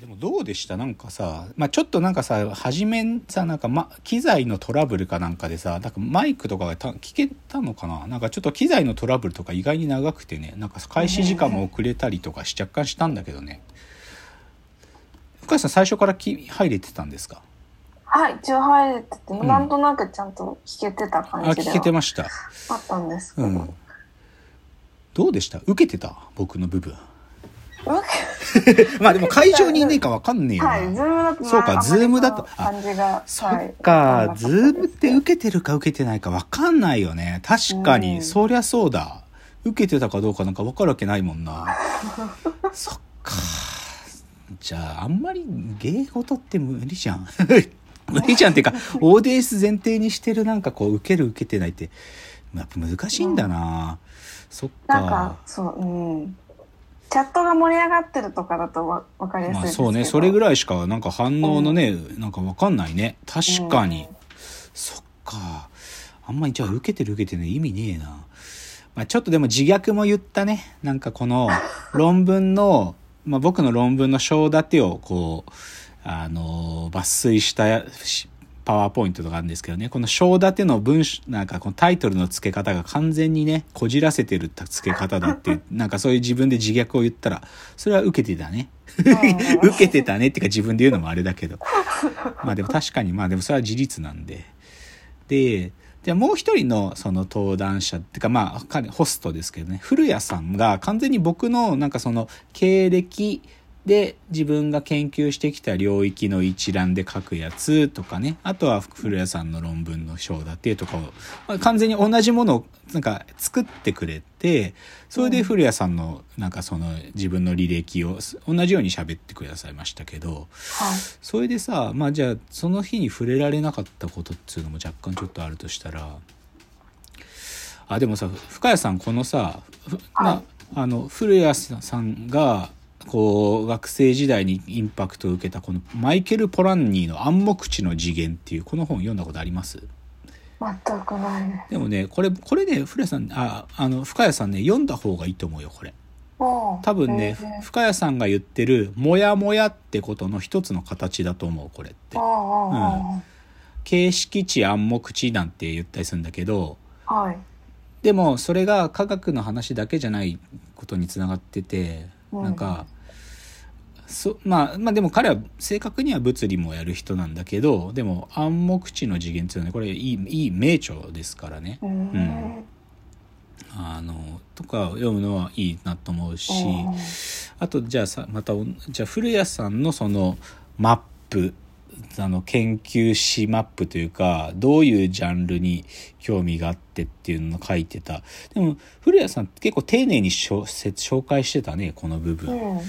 でもどうでした？なんかさ、まあ、ちょっとなんかさ初めさなんか、ま、機材のトラブルかなんかでさなんかマイクとかがた聞けたのかな？なんかちょっと機材のトラブルとか意外に長くてねなんか開始時間も遅れたりとかし若干したんだけどね。深谷さん最初からき入れてたんですか？はい、一応入れてて、ん。なんとなくちゃんと聞けてた感あ聞じではけてました。あったんですけど。うん。どうでした？受けてた？僕の部分。う まあでも会場にいねえか分かんねえよな、はい、ズームだとそうかまあズームだと感じが、そはいっか、ズームって受けてるか受けてないか分かんないよね。確かに、うんそりゃそうだ。受けてたかどうかなんか分かるわけないもんな。そっか。じゃあ、あんまり芸事って無理じゃん。無理じゃんっていうか、ODS 前提にしてるなんかこう、受ける受けてないって、やっぱ難しいんだな。そっか。なんか、そう、うん。チャットが盛り上がってるとかだとわわかりやすいですけど。まあそうね、それぐらいしかなんか反応のね、なんか分かんないね。確かに。うんそっか。あんまりじゃあ受けてる受けてない意味ねえな。まあちょっとでも自虐も言ったね。なんかこの 論文の、まあ僕の論文の章立てをこう、あの抜粋したしパワーポイントとかあるんですけどね、この章立ての文章、なんかこのタイトルの付け方が完全にね、こじらせてる付け方だって なんかそういう自分で自虐を言ったら、それは受けてたね。うん 受けてたねっていうか自分で言うのもあれだけど。まあでも確かに、まあでもそれは事実なんで。で、じゃあもう一人のその登壇者っていうかまあ彼ホストですけどね、古谷さんが完全に僕のなんかその経歴で自分が研究してきた領域の一覧で書くやつとかね、あとは古谷さんの論文の章だってとかを、まあ、完全に同じものをなんか作ってくれて、それで古谷さんのなんかその自分の履歴を同じように喋ってくださいましたけど、はい。それでさまあじゃあその日に触れられなかったことっていうのも若干ちょっとあるとしたらあでもさ深谷さんこのさ、ふまあ、あの古谷さんがこう学生時代にインパクトを受けたこのマイケル・ポランニーの「暗黙知の次元」っていうこの本読んだことあります？全くないでもねこれこれね古谷さんああの深谷さんね読んだ方がいいと思うよこれ。多多分ね、深谷さんが言ってる「モヤモヤ」ってことの一つの形だと思うこれってあ。あ形式値暗黙知なんて言ったりするんだけどあ、はい。でもそれが科学の話だけじゃないことにつながってて、うんなんかそまあまあでも彼は正確には物理もやる人なんだけどでも暗黙知の次元っていうのはねこれいいいい名著ですからね。ううんん。あのとか読むのはいいなと思うし、うんあとじゃあさまたじゃあ古谷さんのそのマップあの研究誌マップというかどういうジャンルに興味があってっていうのを書いてたでも古谷さん結構丁寧に紹紹介してたねこの部分、うんうん。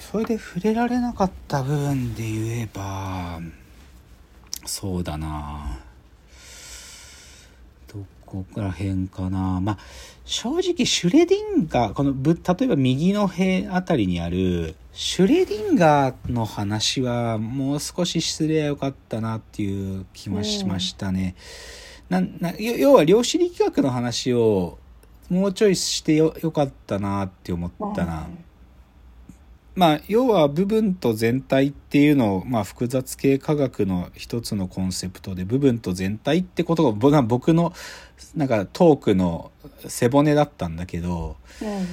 それで触れられなかった部分で言えばそうだなどこら辺かなまあ正直シュレディンガーこの例えば右の辺あたりにあるシュレディンガーの話はもう少しすればよかったなっていう気もしましたね。なな要は量子力学の話をもうちょいしてよよかったなって思ったな。まあ、要は部分と全体っていうのを、まあ、複雑系科学の一つのコンセプトで部分と全体ってことが僕が僕のなんかトークの背骨だったんだけど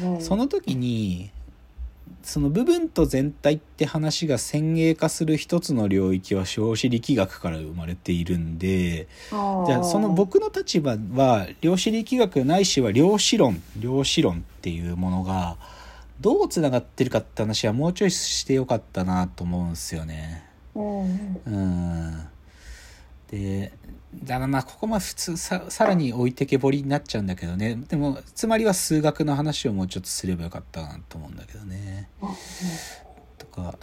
うんうん。その時にその部分と全体って話が先鋭化する一つの領域は量子力学から生まれているんでじゃあその僕の立場は量子力学ないしは量子論量子論っていうものがどうつながってるかって話はもうちょいしてよかったなと思うんですよね。うんうん。うん。でだからまあここまで普通ささらに置いてけぼりになっちゃうんだけどねでもつまりは数学の話をもうちょっとすればよかったなと思うんだけどね。とか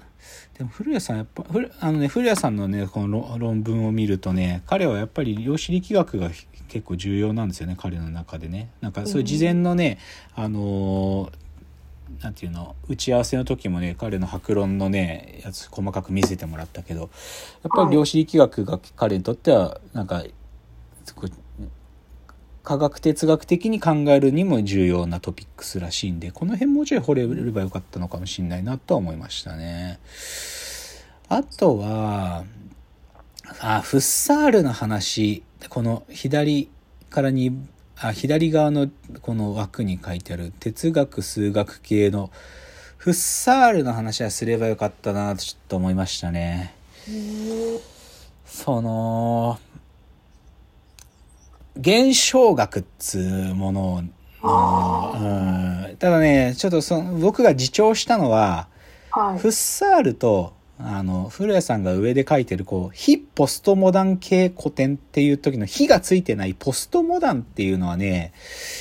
でも古谷さんやっぱあのね古谷さんのねこの論論文を見るとね彼はやっぱり量子力学が結構重要なんですよね彼の中でねなんかそういう事前のね、あのーなんていうの打ち合わせの時もね彼の白論のねやつ細かく見せてもらったけどやっぱり量子力学が彼にとってはなんか科学哲学的に考えるにも重要なトピックスらしいんでこの辺もうちょい掘れればよかったのかもしれないなとは思いましたね。あとはあフッサールの話この左からにあ左側のこの枠に書いてある哲学数学系のフッサールの話はすればよかったなとちょっと思いましたね。その現象学っつうものの、うん、ただねちょっとその僕が自重したのは、はいフッサールとあの古谷さんが上で書いてるこう非ポストモダン系古典っていう時の「非」がついてないポストモダンっていうのはね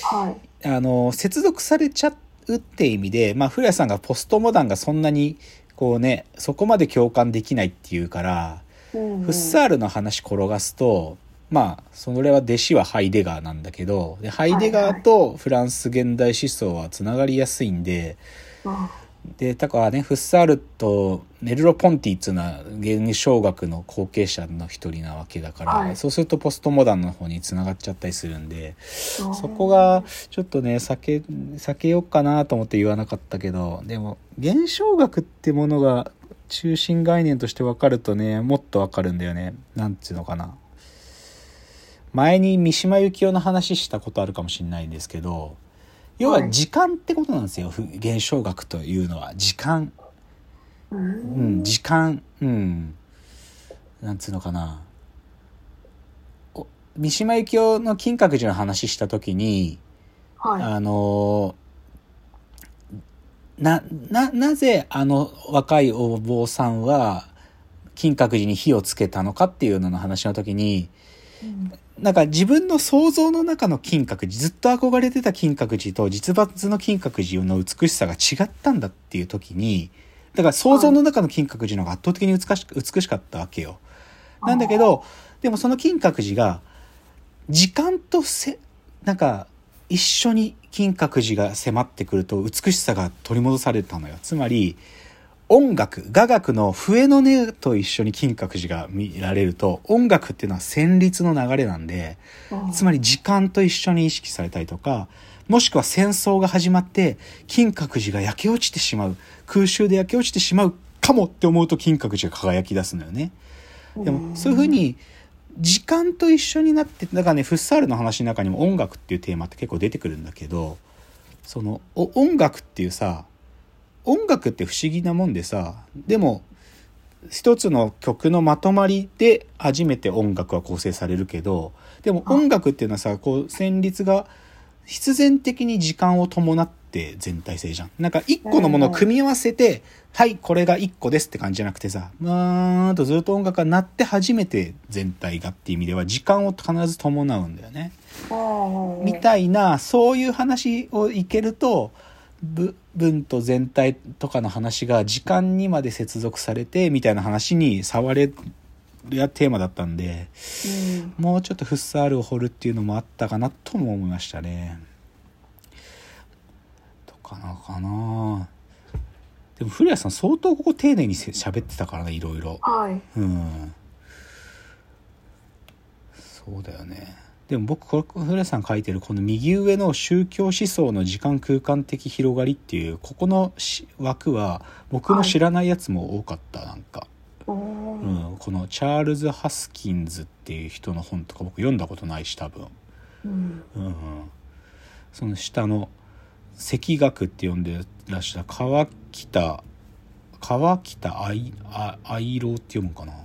はい。あの接続されちゃうって意味で、まあ、古谷さんがポストモダンがそんなにこうねそこまで共感できないっていうから、うんフッサールの話転がすとまあそれは弟子はハイデガーなんだけどでハイデガーとフランス現代思想はつながりやすいんで。うんでだからねフッサールとメルロ・ポンティっていうのは現象学の後継者の一人なわけだから、はい。そうするとポストモダンの方につながっちゃったりするんでそこがちょっとね避け避けようかなと思って言わなかったけどでも現象学ってものが中心概念として分かるとねもっと分かるんだよね。なんていうのかな。前に三島由紀夫の話したことあるかもしれないんですけど要は時間ってことなんですよ、ふ現象学というのは。時間。ううんん、時間、うん、なんつうのかな。お三島由紀夫の金閣寺の話した時に、はい。あのーな、な、なぜあの若いお坊さんは金閣寺に火をつけたのかっていうのの話の時に、うんなんか自分の想像の中の金閣寺、ずっと憧れてた金閣寺と実物の金閣寺の美しさが違ったんだっていう時に、だから想像の中の金閣寺の方が圧倒的に美し美しかったわけよ。なんだけど、でもその金閣寺が、時間とせ、なんか、一緒に金閣寺が迫ってくると美しさが取り戻されたのよ。つまり、音楽、雅楽の笛の音と一緒に金閣寺が見られると、音楽っていうのは旋律の流れなんで、うんつまり時間と一緒に意識されたりとか、もしくは戦争が始まって、金閣寺が焼け落ちてしまう、空襲で焼け落ちてしまうかもって思うと金閣寺が輝き出すのよね。でも、そういうふうに、時間と一緒になって、だからね、フッサールの話の中にも音楽っていうテーマって結構出てくるんだけど、その、お音楽っていうさ、音楽って不思議なもんでさ、でも、一つの曲のまとまりで初めて音楽は構成されるけど、でも音楽っていうのはさ、こう、旋律が必然的に時間を伴って全体性じゃん。なんか一個のものを組み合わせて、はい、これが一個ですって感じじゃなくてさ、まーんとずっと音楽が鳴って初めて全体がっていう意味では時間を必ず伴うんだよね。うんみたいな、そういう話をいけると、ぶ文と全体とかの話が時間にまで接続されて、みたいな話に触れるやテーマだったんで、うんもうちょっとフッサールを掘るっていうのもあったかなとも思いましたね。とかなかなでも古谷さん相当ここ丁寧にせ喋ってたからねいろいろ。はいうん。そうだよね。でも僕、これ、古谷さん書いてるこの右上の宗教思想の時間空間的広がりっていう、ここのし枠は僕の知らないやつも多かった、なんか。ううんん。このチャールズ・ハスキンズっていう人の本とか僕読んだことないし、多分。うんうんうん。その下の、赤学って呼んでらっしゃる川北、川北愛、あ愛郎って読むんかな。うん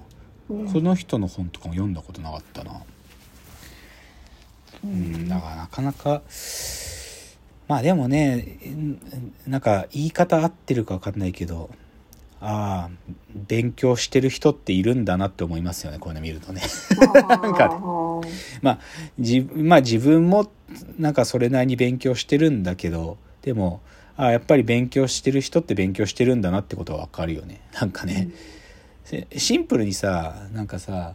この人の本とかも読んだことなかったな。うん、だからなかなか、まあでもね、んなんか言い方合ってるか分かんないけど、ああ、勉強してる人っているんだなって思いますよね、こういうの見るとね。なんかねうんまあ、じまあ自分もなんかそれなりに勉強してるんだけど、でも、ああ、やっぱり勉強してる人って勉強してるんだなってことは分かるよね。なんかね。せシンプルにさなんかさ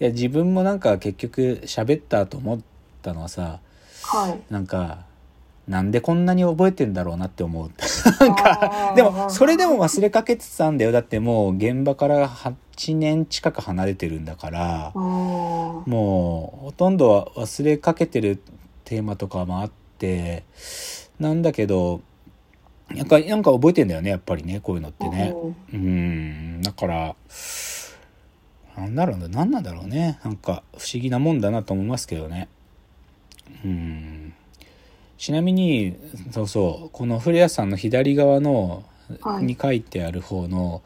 いや自分もなんか結局喋ったと思ったのはさはい。なんかなんでこんなに覚えてんだろうなって思う。なんあかー。でもそれでも忘れかけてたんだよ。だってもう現場から8年近く離れてるんだからうんもうほとんどは忘れかけてるテーマとかもあってなんだけどなんかなんか覚えてんだよねやっぱりねこういうのってね。うん。だからなんだろうね何なんだろうね。なんか不思議なもんだなと思いますけどねうん。ちなみにそうそうこの古谷さんの左側の、はい。に書いてある方の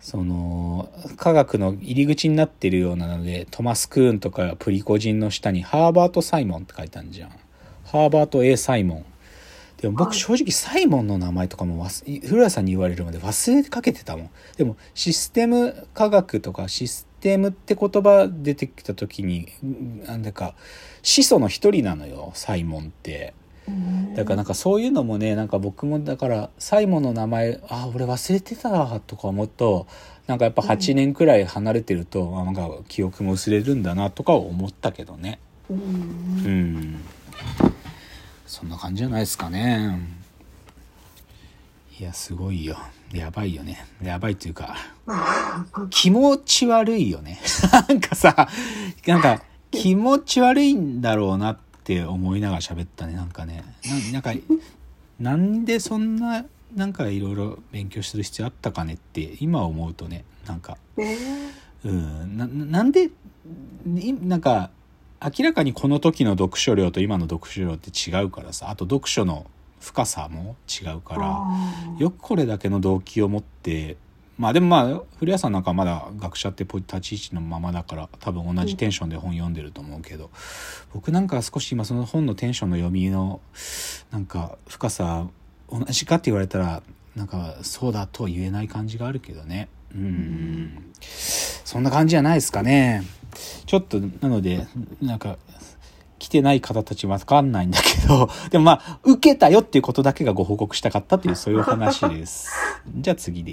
その科学の入り口になってるようなのでトマス・クーンとかプリコジンの下にハーバート・サイモンって書いてあるじゃん。ハーバート・ A・ サイモン。でも僕はい。正直サイモンの名前とかも忘古谷さんに言われるまで忘れかけてたもん。でもシステム科学とかシステムって言葉出てきた時にうんなんだか始祖の一人なのよサイモンって。だからなんかそういうのもねなんか僕もだからサイモンの名前あ俺忘れてたわとか思うとなんかやっぱ8年くらい離れてると、あなんか記憶も薄れるんだなとか思ったけどね。うん。うん。そんな感じじゃないですかね。いやすごいよやばいよね。やばいっていうか気持ち悪いよね。なんかさなんか気持ち悪いんだろうなって思いながら喋ったね。なんかね。ななんかなんでそんななんかいろいろ勉強する必要あったかねって今思うとね。なんか。えうん。ななんでいなんか明らかにこの時の読書量と今の読書量って違うからさ。あと読書の深さも違うからよくこれだけの動機を持ってまあでもまあ古谷さんなんかまだ学者って立ち位置のままだから多分同じテンションで本読んでると思うけど、僕なんか少し今その本のテンションの読みのなんか深さ同じかって言われたらなんかそうだとは言えない感じがあるけどね。うん。そんな感じじゃないですかね。ちょっとなのでなんか来てない方たちわかんないんだけど でもまあ受けたよっていうことだけがご報告したかったっていうそういう話です。じゃあ次です。